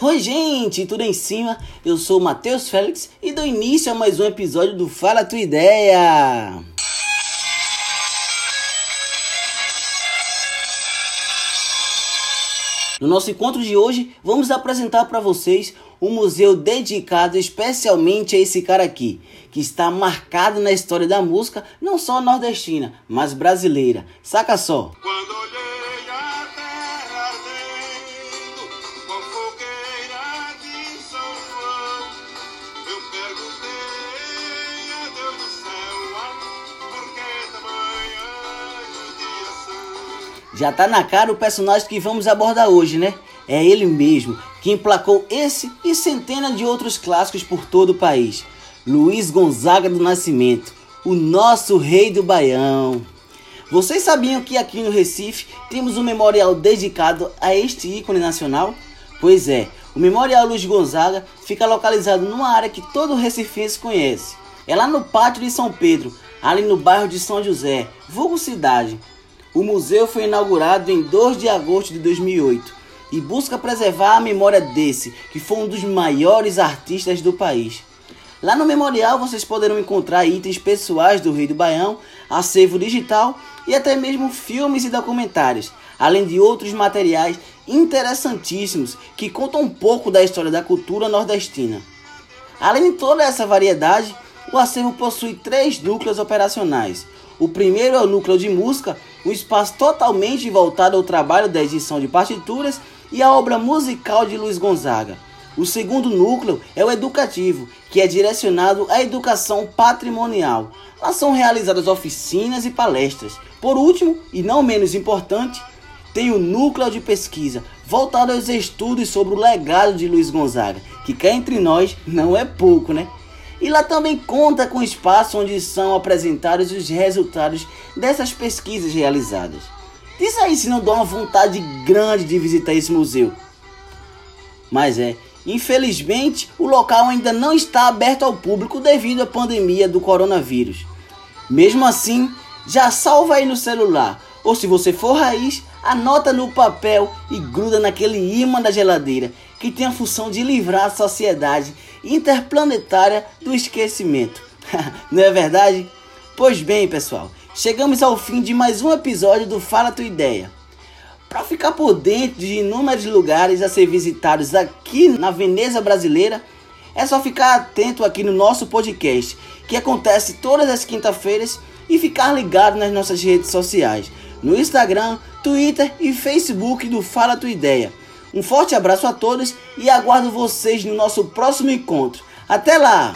Oi, gente, tudo em cima? Eu sou o Matheus Félix e dou início a mais um episódio do Fala Tua Ideia. No nosso encontro de hoje, vamos apresentar para vocês um museu dedicado especialmente a esse cara aqui, que está marcado na história da música, não só nordestina, mas brasileira. Saca só. Quando Já tá na cara o personagem que vamos abordar hoje, né? É ele mesmo, que emplacou esse e centenas de outros clássicos por todo o país. Luiz Gonzaga do Nascimento, o nosso rei do Baião. Vocês sabiam que aqui no Recife temos um memorial dedicado a este ícone nacional? Pois é, o Memorial Luiz Gonzaga fica localizado numa área que todo recifense conhece. É lá no pátio de São Pedro, ali no bairro de São José, vulgo cidade. O museu foi inaugurado em 2 de agosto de 2008 e busca preservar a memória desse, que foi um dos maiores artistas do país. Lá no memorial vocês poderão encontrar itens pessoais do Rei do Baião, acervo digital e até mesmo filmes e documentários, além de outros materiais interessantíssimos que contam um pouco da história da cultura nordestina. Além de toda essa variedade, o acervo possui três núcleos operacionais. O primeiro é o núcleo de música, um espaço totalmente voltado ao trabalho da edição de partituras e a obra musical de Luiz Gonzaga. O segundo núcleo é o educativo, que é direcionado à educação patrimonial. Lá são realizadas oficinas e palestras. Por último, e não menos importante, tem o núcleo de pesquisa, voltado aos estudos sobre o legado de Luiz Gonzaga, que cá entre nós não é pouco, né? E lá também conta com espaço onde são apresentados os resultados dessas pesquisas realizadas. Diz aí se não dá uma vontade grande de visitar esse museu. Mas é, infelizmente o local ainda não está aberto ao público devido à pandemia do coronavírus. Mesmo assim, já salva aí no celular, ou se você for raiz, anota no papel e gruda naquele imã da geladeira, que tem a função de livrar a sociedade interplanetária do esquecimento. não é verdade? Pois bem, pessoal, chegamos ao fim de mais um episódio do Fala Tua Ideia. Para ficar por dentro de inúmeros lugares a ser visitados aqui na Veneza brasileira, é só ficar atento aqui no nosso podcast, que acontece todas as quinta-feiras, e ficar ligado nas nossas redes sociais, no Instagram, Twitter e Facebook do Fala Tua Ideia. Um forte abraço a todos e aguardo vocês no nosso próximo encontro. Até lá!